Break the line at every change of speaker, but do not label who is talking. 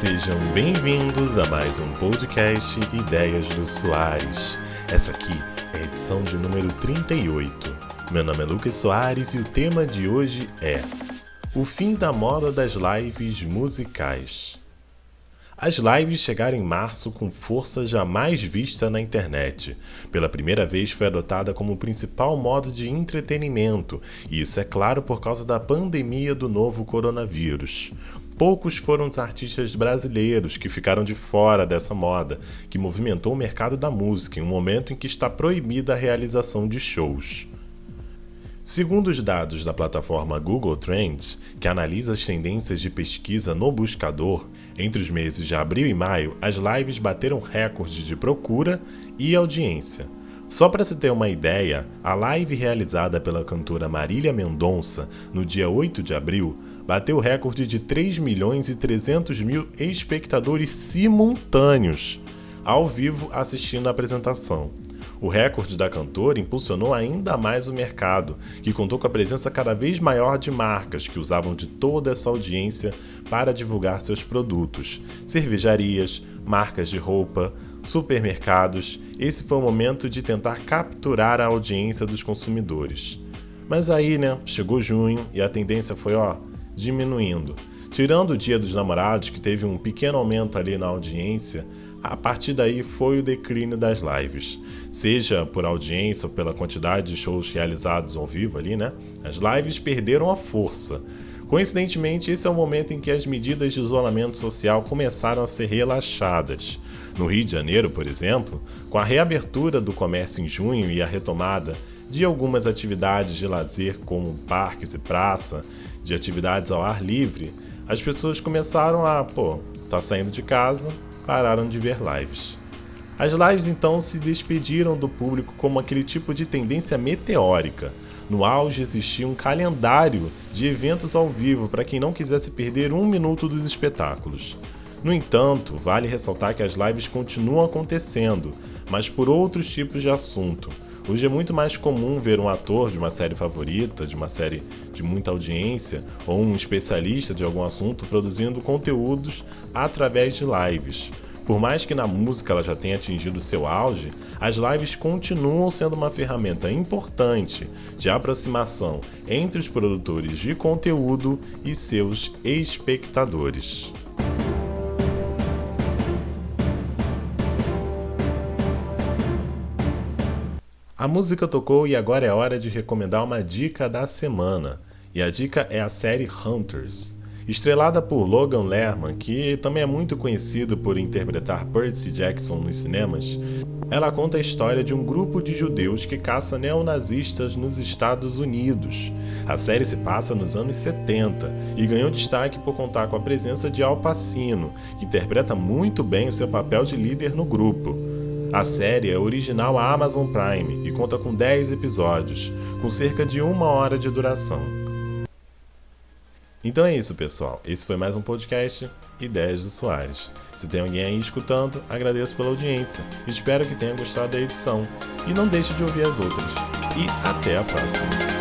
Sejam bem-vindos a mais um podcast Ideias do Soares. Essa aqui é a edição de número 38. Meu nome é Lucas Soares e o tema de hoje é O fim da moda das lives musicais. As lives chegaram em março com força jamais vista na internet. Pela primeira vez foi adotada como principal modo de entretenimento, e isso é claro por causa da pandemia do novo coronavírus. Poucos foram os artistas brasileiros que ficaram de fora dessa moda, que movimentou o mercado da música em um momento em que está proibida a realização de shows. Segundo os dados da plataforma Google Trends, que analisa as tendências de pesquisa no buscador, entre os meses de abril e maio, as lives bateram recorde de procura e audiência. Só para se ter uma ideia, a live realizada pela cantora Marília Mendonça no dia 8 de abril bateu o recorde de 3 milhões e 300 mil espectadores simultâneos ao vivo assistindo a apresentação. O recorde da cantora impulsionou ainda mais o mercado, que contou com a presença cada vez maior de marcas que usavam de toda essa audiência para divulgar seus produtos. Cervejarias, marcas de roupa, supermercados. Esse foi o momento de tentar capturar a audiência dos consumidores. Mas aí, né, chegou junho e a tendência foi, ó, diminuindo. Tirando o Dia dos Namorados, que teve um pequeno aumento ali na audiência, a partir daí foi o declínio das lives. Seja por audiência ou pela quantidade de shows realizados ao vivo ali, né? As lives perderam a força. Coincidentemente, esse é o momento em que as medidas de isolamento social começaram a ser relaxadas. No Rio de Janeiro, por exemplo, com a reabertura do comércio em junho e a retomada de algumas atividades de lazer, como parques e praça, de atividades ao ar livre, as pessoas começaram a, pô, tá saindo de casa, pararam de ver lives. As lives então se despediram do público como aquele tipo de tendência meteórica. No auge existia um calendário de eventos ao vivo para quem não quisesse perder um minuto dos espetáculos. No entanto, vale ressaltar que as lives continuam acontecendo, mas por outros tipos de assunto. Hoje é muito mais comum ver um ator de uma série favorita, de uma série de muita audiência, ou um especialista de algum assunto produzindo conteúdos através de lives. Por mais que na música ela já tenha atingido seu auge, as lives continuam sendo uma ferramenta importante de aproximação entre os produtores de conteúdo e seus espectadores. A música tocou e agora é hora de recomendar uma dica da semana. E a dica é a série Hunters. Estrelada por Logan Lerman, que também é muito conhecido por interpretar Percy Jackson nos cinemas, ela conta a história de um grupo de judeus que caça neonazistas nos Estados Unidos. A série se passa nos anos 70 e ganhou destaque por contar com a presença de Al Pacino, que interpreta muito bem o seu papel de líder no grupo. A série é original à Amazon Prime e conta com 10 episódios, com cerca de uma hora de duração. Então é isso, pessoal. Esse foi mais um podcast Ideias do Soares. Se tem alguém aí escutando, agradeço pela audiência. Espero que tenha gostado da edição. E não deixe de ouvir as outras. E até a próxima!